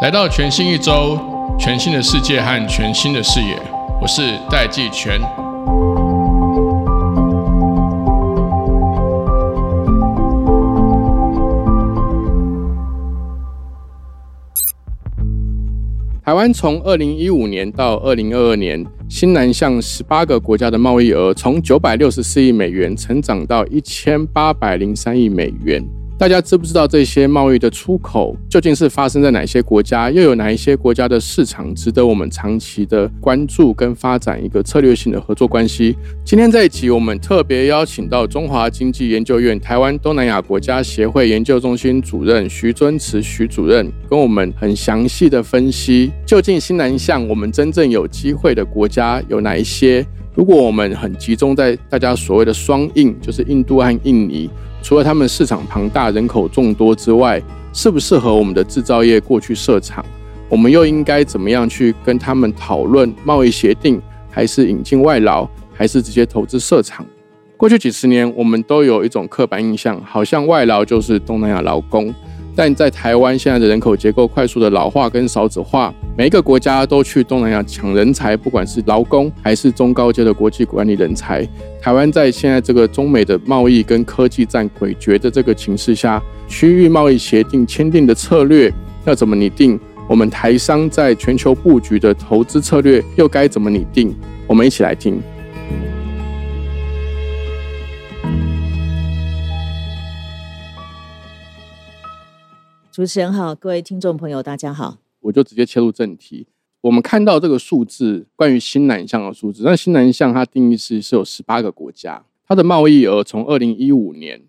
来到全新一周，全新的世界和全新的视野，我是戴季全。台湾从二零一五年到二零二二年，新南向十八个国家的贸易额从九百六十四亿美元成长到一千八百零三亿美元。大家知不知道这些贸易的出口究竟是发生在哪些国家？又有哪一些国家的市场值得我们长期的关注跟发展一个策略性的合作关系？今天这一集，我们特别邀请到中华经济研究院台湾东南亚国家协会研究中心主任徐尊慈徐主任，跟我们很详细的分析，究竟新南向我们真正有机会的国家有哪一些？如果我们很集中在大家所谓的双印，就是印度和印尼。除了他们市场庞大、人口众多之外，适不适合我们的制造业过去设厂？我们又应该怎么样去跟他们讨论贸易协定，还是引进外劳，还是直接投资设厂？过去几十年，我们都有一种刻板印象，好像外劳就是东南亚劳工。但在台湾现在的人口结构快速的老化跟少子化，每一个国家都去东南亚抢人才，不管是劳工还是中高阶的国际管理人才。台湾在现在这个中美的贸易跟科技战诡谲的这个情势下，区域贸易协定签订的策略要怎么拟定？我们台商在全球布局的投资策略又该怎么拟定？我们一起来听。主持人好，各位听众朋友，大家好。我就直接切入正题。我们看到这个数字，关于新南向的数字。那新南向它定义是是有十八个国家，它的贸易额从二零一五年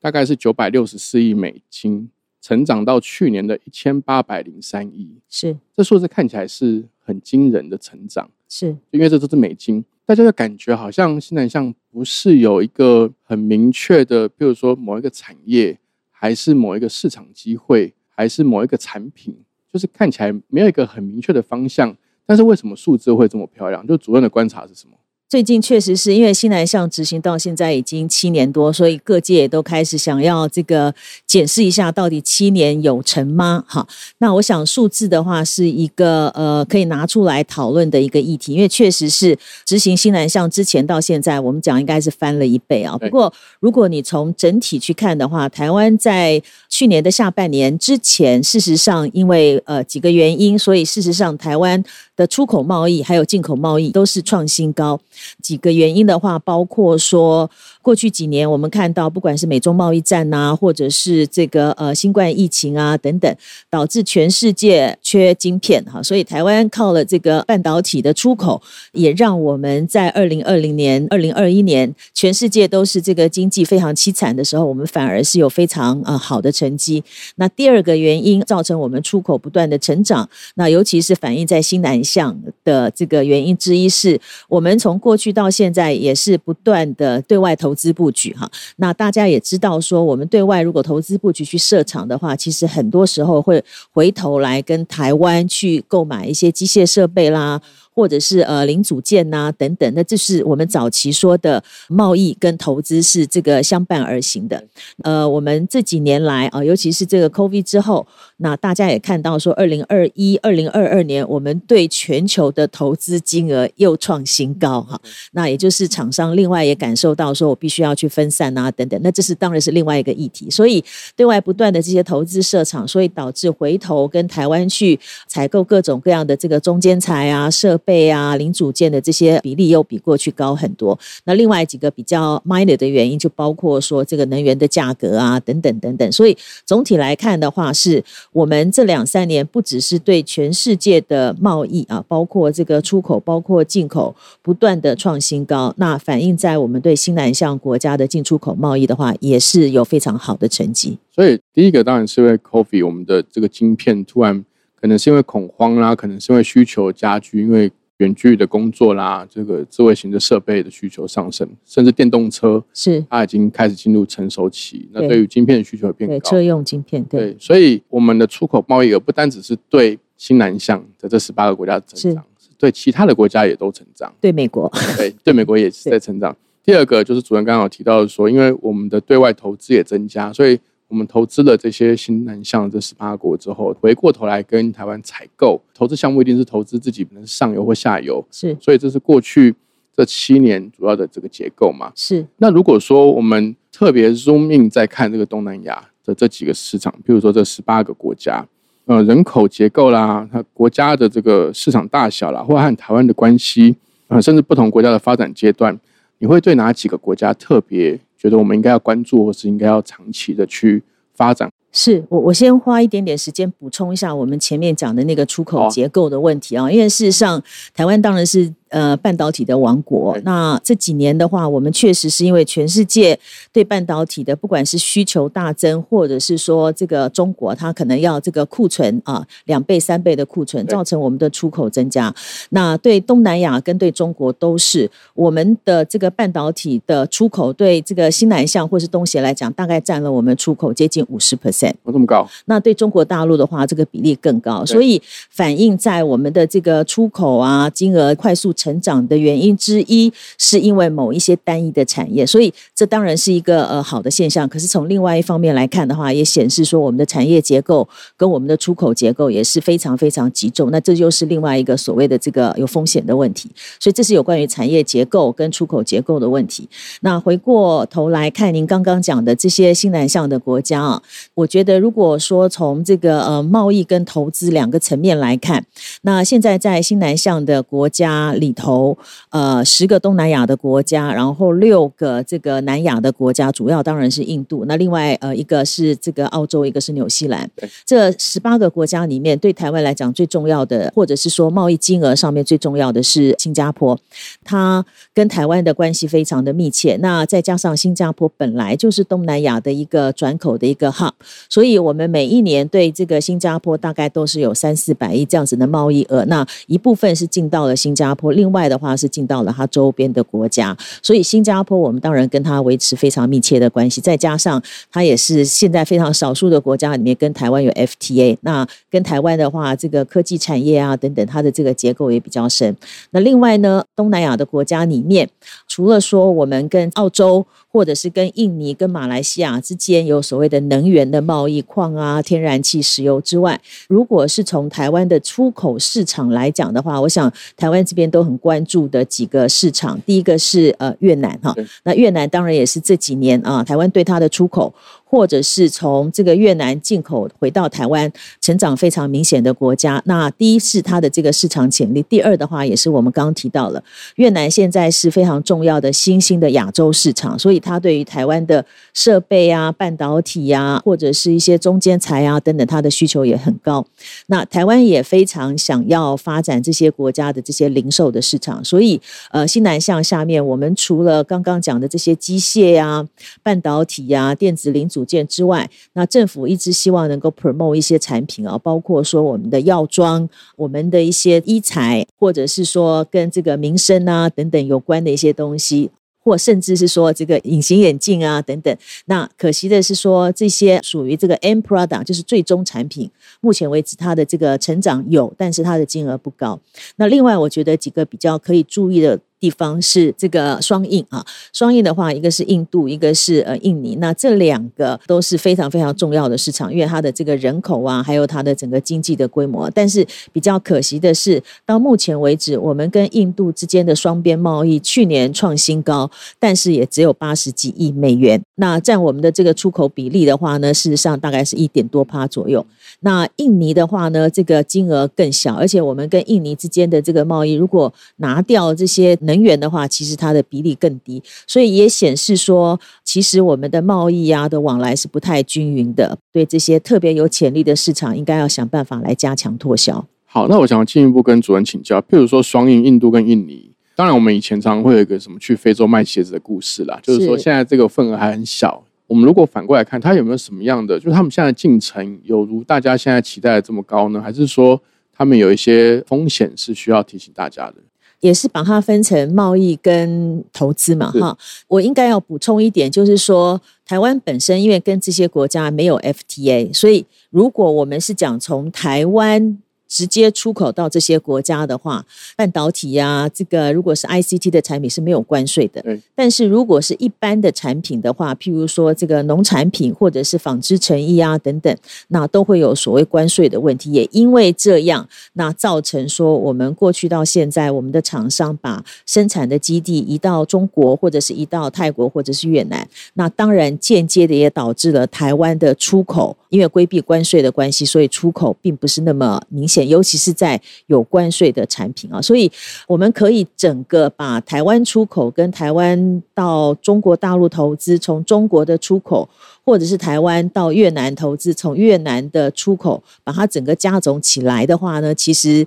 大概是九百六十四亿美金，成长到去年的一千八百零三亿。是，这数字看起来是很惊人的成长。是，因为这都是美金，大家就感觉好像新南向不是有一个很明确的，比如说某一个产业，还是某一个市场机会。还是某一个产品，就是看起来没有一个很明确的方向，但是为什么数字会这么漂亮？就主任的观察是什么？最近确实是因为新南向执行到现在已经七年多，所以各界也都开始想要这个检视一下，到底七年有成吗？哈，那我想数字的话是一个呃可以拿出来讨论的一个议题，因为确实是执行新南向之前到现在，我们讲应该是翻了一倍啊。不过如果你从整体去看的话，台湾在去年的下半年之前，事实上因为呃几个原因，所以事实上台湾的出口贸易还有进口贸易都是创新高。几个原因的话，包括说。过去几年，我们看到不管是美中贸易战呐，或者是这个呃新冠疫情啊等等，导致全世界缺晶片哈，所以台湾靠了这个半导体的出口，也让我们在二零二零年、二零二一年，全世界都是这个经济非常凄惨的时候，我们反而是有非常呃好的成绩。那第二个原因造成我们出口不断的成长，那尤其是反映在新南向的这个原因之一是，我们从过去到现在也是不断的对外投。资布局哈，那大家也知道说，我们对外如果投资布局去设厂的话，其实很多时候会回头来跟台湾去购买一些机械设备啦。或者是呃零组件呐等等，那这是我们早期说的贸易跟投资是这个相伴而行的。呃，我们这几年来啊，尤其是这个 COVID 之后，那大家也看到说，二零二一、二零二二年，我们对全球的投资金额又创新高哈。那也就是厂商另外也感受到说我必须要去分散啊等等，那这是当然是另外一个议题。所以对外不断的这些投资设厂，所以导致回头跟台湾去采购各种各样的这个中间材啊设。备啊，零组件的这些比例又比过去高很多。那另外几个比较 minor 的原因，就包括说这个能源的价格啊，等等等等。所以总体来看的话，是我们这两三年不只是对全世界的贸易啊，包括这个出口，包括进口，不断的创新高。那反映在我们对新南向国家的进出口贸易的话，也是有非常好的成绩。所以第一个当然是因为 coffee，我们的这个晶片突然。可能是因为恐慌啦，可能是因为需求加剧，因为远距的工作啦，这个智慧型的设备的需求上升，甚至电动车是它已经开始进入成熟期。那对于晶片的需求变高，车用晶片对，所以我们的出口贸易额不单只是对新南向的这十八个国家成长，对其他的国家也都成长。对美国，对对美国也 是在成长。第二个就是主任刚刚有提到说，因为我们的对外投资也增加，所以我们投资了这些新南向这十八国之后，回过头来跟台湾采购投资项目，一定是投资自己，可能是上游或下游。是所以这是过去这七年主要的这个结构嘛。是那如果说我们特别 zoom in 在看这个东南亚的这几个市场，比如说这十八个国家，呃，人口结构啦，它国家的这个市场大小啦，或和台湾的关系，呃，甚至不同国家的发展阶段，你会对哪几个国家特别觉得我们应该要关注，或是应该要长期的去发展？是我我先花一点点时间补充一下我们前面讲的那个出口结构的问题啊，因为事实上台湾当然是呃半导体的王国。那这几年的话，我们确实是因为全世界对半导体的不管是需求大增，或者是说这个中国它可能要这个库存啊两倍三倍的库存，造成我们的出口增加。那对东南亚跟对中国都是我们的这个半导体的出口，对这个新南向或是东协来讲，大概占了我们出口接近五十 percent。哦，这么高？那对中国大陆的话，这个比例更高，所以反映在我们的这个出口啊金额快速成长的原因之一，是因为某一些单一的产业，所以这当然是一个呃好的现象。可是从另外一方面来看的话，也显示说我们的产业结构跟我们的出口结构也是非常非常集中，那这就是另外一个所谓的这个有风险的问题。所以这是有关于产业结构跟出口结构的问题。那回过头来看您刚刚讲的这些新南向的国家啊，我觉得如果说从这个呃贸易跟投资两个层面来看，那现在在新南向的国家里头，呃，十个东南亚的国家，然后六个这个南亚的国家，主要当然是印度。那另外呃一个是这个澳洲，一个是纽西兰。这十八个国家里面，对台湾来讲最重要的，或者是说贸易金额上面最重要的是新加坡，它跟台湾的关系非常的密切。那再加上新加坡本来就是东南亚的一个转口的一个 hub，所以我们每一年对这个新加坡大概都是有三四百亿这样子的贸易额。那一部分是进到了新加坡，另外的话是进到了它周边的国家。所以新加坡我们当然跟它维持非常密切的关系，再加上它也是现在非常少数的国家里面跟台湾有 FTA。那跟台湾的话，这个科技产业啊等等，它的这个结构也比较深。那另外呢，东南亚的国家里面，除了说我们跟澳洲或者是跟印尼、跟马来西亚之间有所谓的能源的贸易、矿啊、天然气、石油之外，如果是从台湾的出口市场来讲的话，我想台湾这边都很关注的几个市场，第一个是呃越南哈，那越南当然也是这几年啊，台湾对它的出口。或者是从这个越南进口回到台湾，成长非常明显的国家。那第一是它的这个市场潜力，第二的话也是我们刚刚提到了，越南现在是非常重要的新兴的亚洲市场，所以它对于台湾的设备啊、半导体啊，或者是一些中间材啊等等，它的需求也很高。那台湾也非常想要发展这些国家的这些零售的市场，所以呃，西南向下面，我们除了刚刚讲的这些机械呀、半导体呀、电子零组件之外，那政府一直希望能够 promote 一些产品啊，包括说我们的药妆、我们的一些医材，或者是说跟这个民生啊等等有关的一些东西。或甚至是说这个隐形眼镜啊等等，那可惜的是说这些属于这个 end product，就是最终产品，目前为止它的这个成长有，但是它的金额不高。那另外我觉得几个比较可以注意的。地方是这个双印啊，双印的话，一个是印度，一个是呃印尼，那这两个都是非常非常重要的市场，因为它的这个人口啊，还有它的整个经济的规模。但是比较可惜的是，到目前为止，我们跟印度之间的双边贸易去年创新高，但是也只有八十几亿美元。那占我们的这个出口比例的话呢，事实上大概是一点多趴左右。那印尼的话呢，这个金额更小，而且我们跟印尼之间的这个贸易，如果拿掉这些能源的话，其实它的比例更低，所以也显示说，其实我们的贸易啊的往来是不太均匀的。对这些特别有潜力的市场，应该要想办法来加强拓销。好，那我想进一步跟主任请教，譬如说双印印度跟印尼，当然我们以前常会有一个什么去非洲卖鞋子的故事啦，就是说现在这个份额还很小。我们如果反过来看，它有没有什么样的，就是他们现在进程有如大家现在期待的这么高呢？还是说他们有一些风险是需要提醒大家的？也是把它分成贸易跟投资嘛，哈。我应该要补充一点，就是说台湾本身因为跟这些国家没有 FTA，所以如果我们是讲从台湾直接出口到这些国家的话，半导体呀，这个如果是 ICT 的产品是没有关税的。对。但是如果是一般的产品的话，譬如说这个农产品或者是纺织成衣啊等等，那都会有所谓关税的问题。也因为这样，那造成说我们过去到现在，我们的厂商把生产的基地移到中国，或者是移到泰国，或者是越南。那当然间接的也导致了台湾的出口，因为规避关税的关系，所以出口并不是那么明显。尤其是在有关税的产品啊，所以我们可以整个把台湾出口跟台湾到中国大陆投资，从中国的出口，或者是台湾到越南投资，从越南的出口，把它整个加总起来的话呢，其实。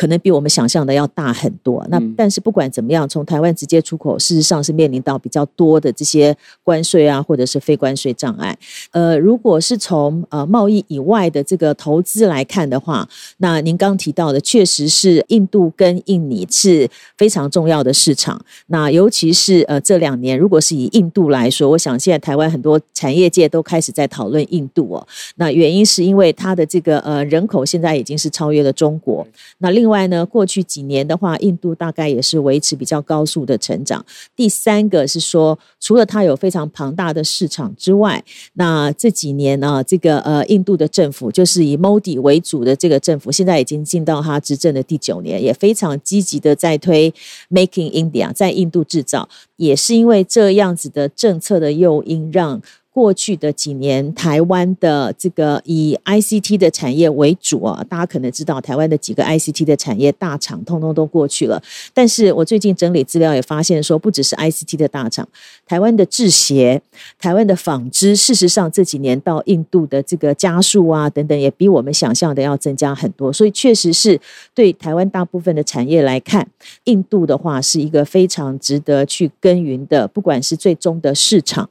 可能比我们想象的要大很多。那但是不管怎么样，从台湾直接出口，事实上是面临到比较多的这些关税啊，或者是非关税障碍。呃，如果是从呃贸易以外的这个投资来看的话，那您刚提到的确实是印度跟印尼是非常重要的市场。那尤其是呃这两年，如果是以印度来说，我想现在台湾很多产业界都开始在讨论印度哦。那原因是因为它的这个呃人口现在已经是超越了中国。那另外呢，过去几年的话，印度大概也是维持比较高速的成长。第三个是说，除了它有非常庞大的市场之外，那这几年呢，这个呃，印度的政府就是以 Modi 为主的这个政府，现在已经进到他执政的第九年，也非常积极的在推 Making India，在印度制造，也是因为这样子的政策的诱因，让。过去的几年，台湾的这个以 ICT 的产业为主啊，大家可能知道，台湾的几个 ICT 的产业大厂通通都过去了。但是我最近整理资料也发现，说不只是 ICT 的大厂，台湾的制鞋、台湾的纺织，事实上这几年到印度的这个加速啊等等，也比我们想象的要增加很多。所以确实是对台湾大部分的产业来看，印度的话是一个非常值得去耕耘的，不管是最终的市场。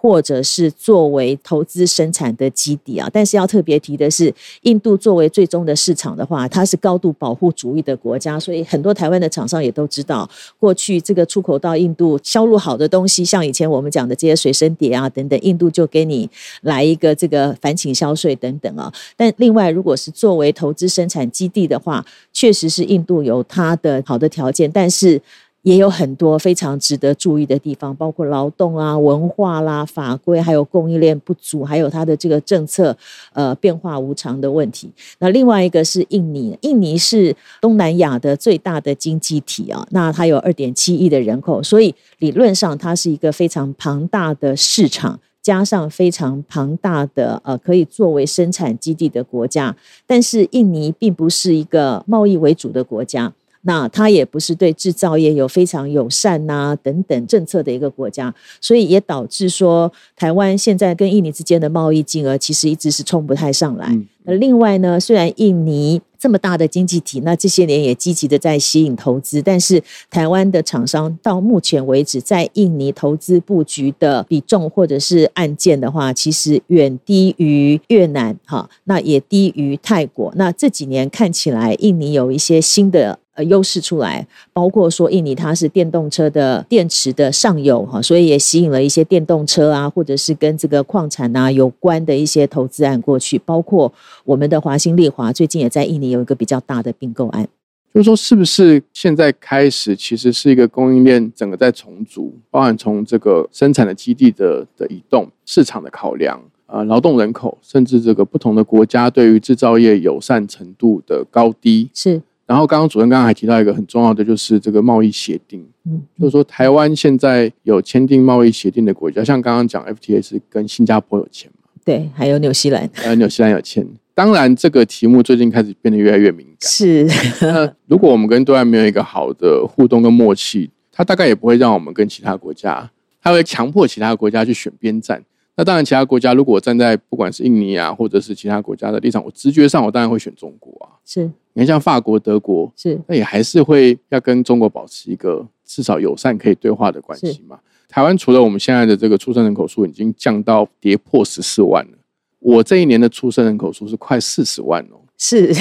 或者是作为投资生产的基地啊，但是要特别提的是，印度作为最终的市场的话，它是高度保护主义的国家，所以很多台湾的厂商也都知道，过去这个出口到印度销路好的东西，像以前我们讲的这些水生碟啊等等，印度就给你来一个这个反倾销税等等啊。但另外，如果是作为投资生产基地的话，确实是印度有它的好的条件，但是。也有很多非常值得注意的地方，包括劳动啊、文化啦、法规，还有供应链不足，还有它的这个政策呃变化无常的问题。那另外一个是印尼，印尼是东南亚的最大的经济体啊，那它有二点七亿的人口，所以理论上它是一个非常庞大的市场，加上非常庞大的呃可以作为生产基地的国家。但是印尼并不是一个贸易为主的国家。那它也不是对制造业有非常友善呐等等政策的一个国家，所以也导致说台湾现在跟印尼之间的贸易金额其实一直是冲不太上来。那另外呢，虽然印尼这么大的经济体，那这些年也积极的在吸引投资，但是台湾的厂商到目前为止在印尼投资布局的比重或者是案件的话，其实远低于越南哈，那也低于泰国。那这几年看起来，印尼有一些新的。呃，优势出来，包括说印尼它是电动车的电池的上游哈，所以也吸引了一些电动车啊，或者是跟这个矿产啊有关的一些投资案过去。包括我们的华兴利华最近也在印尼有一个比较大的并购案。就是说，是不是现在开始其实是一个供应链整个在重组，包含从这个生产的基地的的移动、市场的考量啊、劳动人口，甚至这个不同的国家对于制造业友善程度的高低是。然后刚刚主任刚刚还提到一个很重要的，就是这个贸易协定。嗯，就是说台湾现在有签订贸易协定的国家，像刚刚讲 FTA 是跟新加坡有签嘛？对，还有纽西兰，还有纽西兰有签。当然，这个题目最近开始变得越来越敏感。是。那如果我们跟对岸没有一个好的互动跟默契，他大概也不会让我们跟其他国家，他会强迫其他国家去选边站。那当然，其他国家如果站在不管是印尼啊，或者是其他国家的立场，我直觉上我当然会选中国啊。是，你看像法国、德国，是，那也还是会要跟中国保持一个至少友善可以对话的关系嘛。台湾除了我们现在的这个出生人口数已经降到跌破十四万了，我这一年的出生人口数是快四十万哦。是，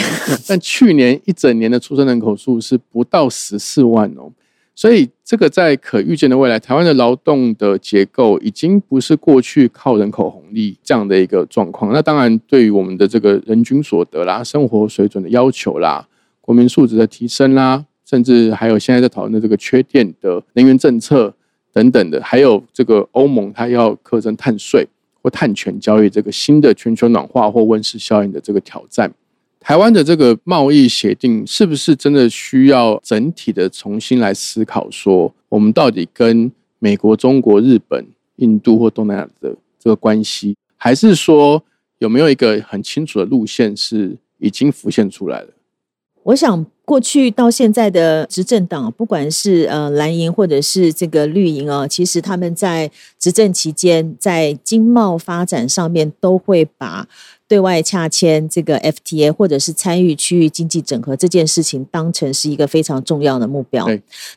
但去年一整年的出生人口数是不到十四万哦。所以这个在可预见的未来，台湾的劳动的结构已经不是过去靠人口红利这样的一个状况。那当然，对于我们的这个人均所得啦、生活水准的要求啦、国民素质的提升啦，甚至还有现在在讨论的这个缺电的能源政策等等的，还有这个欧盟它要课征碳税或碳权交易这个新的全球暖化或温室效应的这个挑战。台湾的这个贸易协定是不是真的需要整体的重新来思考？说我们到底跟美国、中国、日本、印度或东南亚的这个关系，还是说有没有一个很清楚的路线是已经浮现出来了？我想。过去到现在的执政党，不管是呃蓝营或者是这个绿营啊，其实他们在执政期间，在经贸发展上面都会把。对外洽签这个 FTA，或者是参与区域经济整合这件事情，当成是一个非常重要的目标。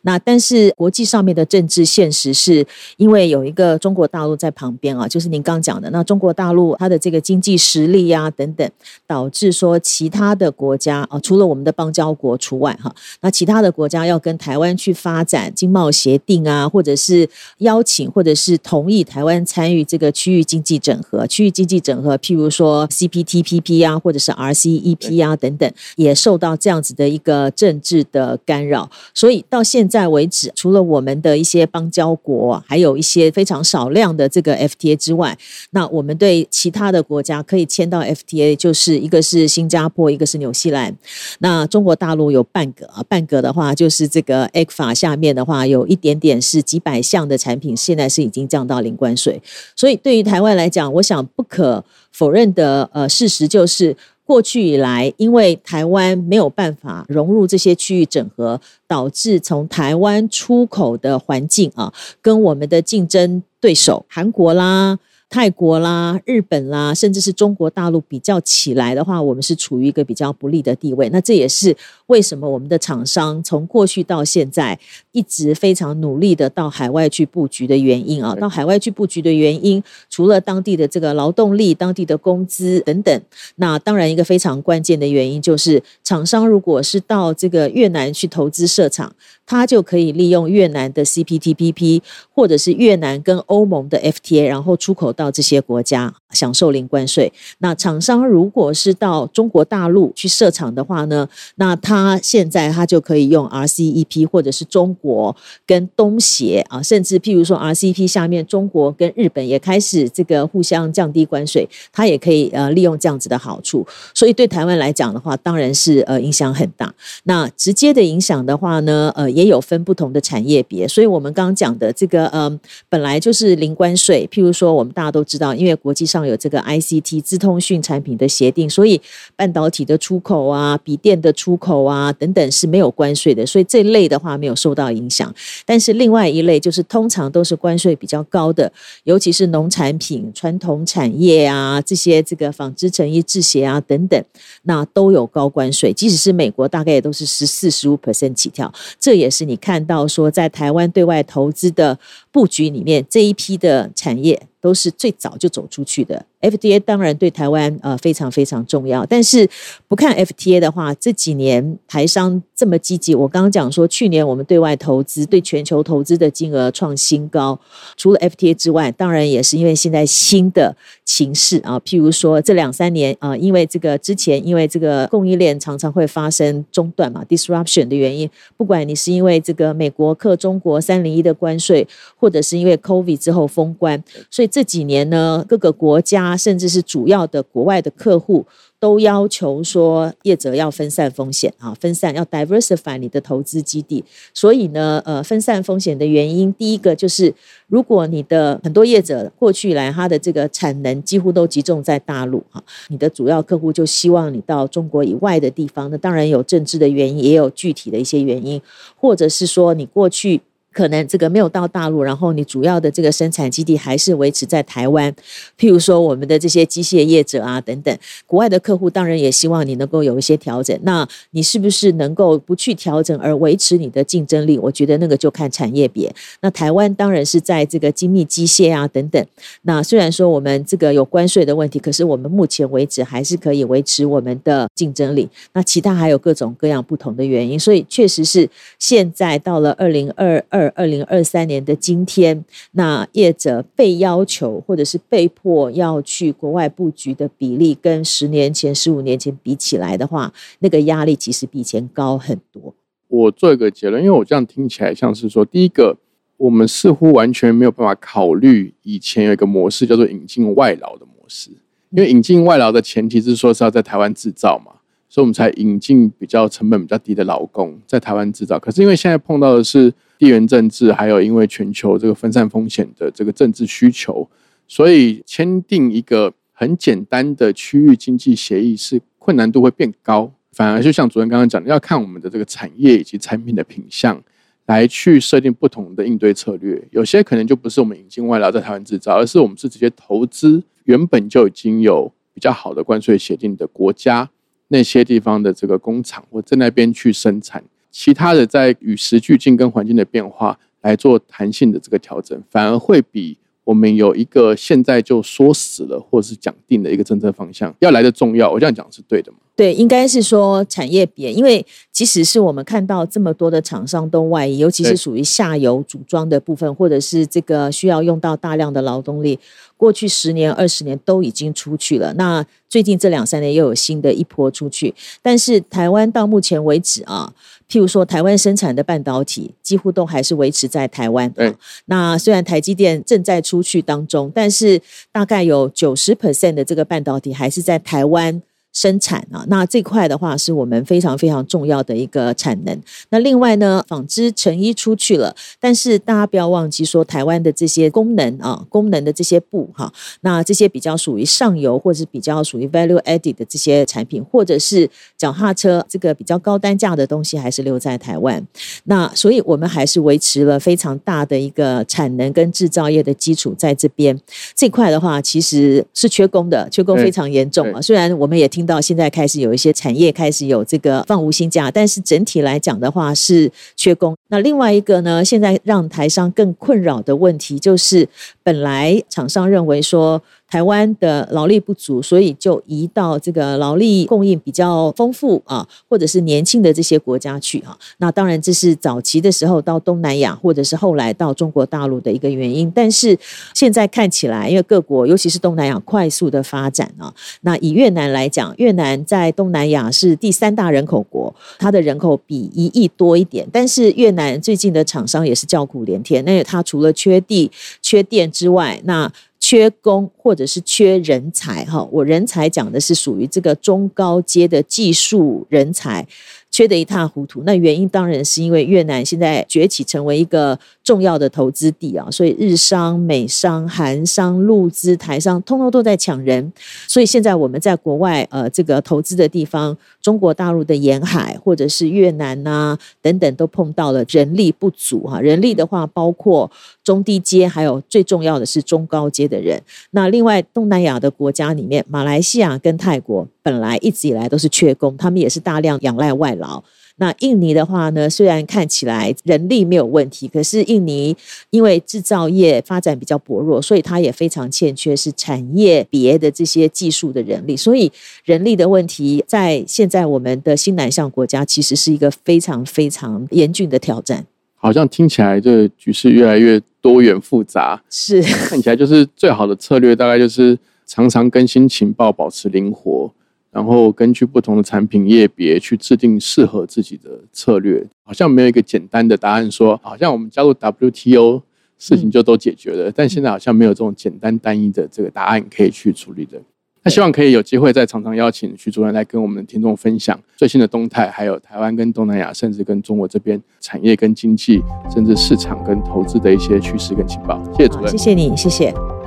那但是国际上面的政治现实是，因为有一个中国大陆在旁边啊，就是您刚讲的，那中国大陆它的这个经济实力呀等等，导致说其他的国家啊，除了我们的邦交国除外哈，那其他的国家要跟台湾去发展经贸协定啊，或者是邀请或者是同意台湾参与这个区域经济整合。区域经济整合，譬如说。CPTPP 啊，或者是 RCEP 啊等等，也受到这样子的一个政治的干扰。所以到现在为止，除了我们的一些邦交国，还有一些非常少量的这个 FTA 之外，那我们对其他的国家可以签到 FTA，就是一个是新加坡，一个是纽西兰。那中国大陆有半个啊，半个的话就是这个 A 法下面的话，有一点点是几百项的产品，现在是已经降到零关税。所以对于台湾来讲，我想不可。否认的呃事实就是，过去以来，因为台湾没有办法融入这些区域整合，导致从台湾出口的环境啊，跟我们的竞争对手韩国啦。泰国啦、日本啦，甚至是中国大陆比较起来的话，我们是处于一个比较不利的地位。那这也是为什么我们的厂商从过去到现在一直非常努力的到海外去布局的原因啊。到海外去布局的原因，除了当地的这个劳动力、当地的工资等等，那当然一个非常关键的原因就是，厂商如果是到这个越南去投资设厂。它就可以利用越南的 CPTPP，或者是越南跟欧盟的 FTA，然后出口到这些国家，享受零关税。那厂商如果是到中国大陆去设厂的话呢，那他现在他就可以用 RCEP，或者是中国跟东协啊，甚至譬如说 RCEP 下面中国跟日本也开始这个互相降低关税，他也可以呃利用这样子的好处。所以对台湾来讲的话，当然是呃影响很大。那直接的影响的话呢，呃。也有分不同的产业别，所以我们刚刚讲的这个，嗯，本来就是零关税。譬如说，我们大都知道，因为国际上有这个 ICT 资通讯产品的协定，所以半导体的出口啊、笔电的出口啊等等是没有关税的，所以这类的话没有受到影响。但是另外一类就是通常都是关税比较高的，尤其是农产品、传统产业啊这些这个纺织、成衣、制鞋啊等等，那都有高关税。即使是美国，大概也都是十四、十五 percent 起跳，这也。是你看到说，在台湾对外投资的布局里面，这一批的产业都是最早就走出去的。FDA 当然对台湾呃非常非常重要，但是不看 FTA 的话，这几年台商这么积极。我刚刚讲说，去年我们对外投资对全球投资的金额创新高，除了 FTA 之外，当然也是因为现在新的形势啊，譬如说这两三年啊，因为这个之前因为这个供应链常常会发生中断嘛，disruption 的原因，不管你是因为这个美国克中国三零一的关税，或者是因为 COVID 之后封关，所以这几年呢，各个国家。甚至是主要的国外的客户都要求说，业者要分散风险啊，分散要 diversify 你的投资基地。所以呢，呃，分散风险的原因，第一个就是，如果你的很多业者过去来，他的这个产能几乎都集中在大陆哈，你的主要客户就希望你到中国以外的地方。那当然有政治的原因，也有具体的一些原因，或者是说你过去。可能这个没有到大陆，然后你主要的这个生产基地还是维持在台湾。譬如说我们的这些机械业者啊等等，国外的客户当然也希望你能够有一些调整。那你是不是能够不去调整而维持你的竞争力？我觉得那个就看产业别。那台湾当然是在这个精密机械啊等等。那虽然说我们这个有关税的问题，可是我们目前为止还是可以维持我们的竞争力。那其他还有各种各样不同的原因，所以确实是现在到了二零二二。二二零二三年的今天，那业者被要求或者是被迫要去国外布局的比例，跟十年前、十五年前比起来的话，那个压力其实比以前高很多。我做一个结论，因为我这样听起来像是说，第一个，我们似乎完全没有办法考虑以前有一个模式叫做引进外劳的模式，因为引进外劳的前提是说是要在台湾制造嘛。所以我们才引进比较成本比较低的劳工在台湾制造。可是因为现在碰到的是地缘政治，还有因为全球这个分散风险的这个政治需求，所以签订一个很简单的区域经济协议是困难度会变高。反而就像主任刚刚讲的，要看我们的这个产业以及产品的品相来去设定不同的应对策略。有些可能就不是我们引进外劳在台湾制造，而是我们是直接投资原本就已经有比较好的关税协定的国家。那些地方的这个工厂，或在那边去生产，其他的在与时俱进跟环境的变化来做弹性的这个调整，反而会比我们有一个现在就说死了或者是讲定的一个政策方向要来的重要。我这样讲是对的吗？对，应该是说产业别，因为即使是我们看到这么多的厂商都外移，尤其是属于下游组装的部分，或者是这个需要用到大量的劳动力，过去十年、二十年都已经出去了。那最近这两三年又有新的一波出去，但是台湾到目前为止啊，譬如说台湾生产的半导体几乎都还是维持在台湾。对，那虽然台积电正在出去当中，但是大概有九十 percent 的这个半导体还是在台湾。生产啊，那这块的话是我们非常非常重要的一个产能。那另外呢，纺织成衣出去了，但是大家不要忘记说，台湾的这些功能啊，功能的这些布哈，那这些比较属于上游或者是比较属于 value added 的这些产品，或者是脚踏车这个比较高单价的东西，还是留在台湾。那所以我们还是维持了非常大的一个产能跟制造业的基础在这边。这块的话，其实是缺工的，缺工非常严重啊。虽然我们也听。听到现在开始有一些产业开始有这个放无薪假，但是整体来讲的话是缺工。那另外一个呢，现在让台商更困扰的问题就是，本来厂商认为说。台湾的劳力不足，所以就移到这个劳力供应比较丰富啊，或者是年轻的这些国家去哈。那当然这是早期的时候到东南亚，或者是后来到中国大陆的一个原因。但是现在看起来，因为各国尤其是东南亚快速的发展啊，那以越南来讲，越南在东南亚是第三大人口国，它的人口比一亿多一点。但是越南最近的厂商也是叫苦连天，那它除了缺地、缺电之外，那缺工或者是缺人才，哈，我人才讲的是属于这个中高阶的技术人才。缺得一塌糊涂，那原因当然是因为越南现在崛起成为一个重要的投资地啊，所以日商、美商、韩商、陆资、台商，通通都在抢人，所以现在我们在国外呃这个投资的地方，中国大陆的沿海或者是越南呐等等，都碰到了人力不足哈。人力的话，包括中低阶，还有最重要的是中高阶的人。那另外东南亚的国家里面，马来西亚跟泰国。本来一直以来都是缺工，他们也是大量仰赖外劳。那印尼的话呢，虽然看起来人力没有问题，可是印尼因为制造业发展比较薄弱，所以它也非常欠缺是产业别的这些技术的人力。所以人力的问题，在现在我们的新南向国家，其实是一个非常非常严峻的挑战。好像听起来这局势越来越多元复杂，是看起来就是最好的策略，大概就是常常更新情报，保持灵活。然后根据不同的产品业别去制定适合自己的策略，好像没有一个简单的答案，说好像我们加入 WTO 事情就都解决了。但现在好像没有这种简单单一的这个答案可以去处理的。那希望可以有机会再常常邀请徐主任来跟我们的听众分享最新的动态，还有台湾跟东南亚，甚至跟中国这边产业跟经济，甚至市场跟投资的一些趋势跟情报。谢谢主任，谢谢你，谢谢。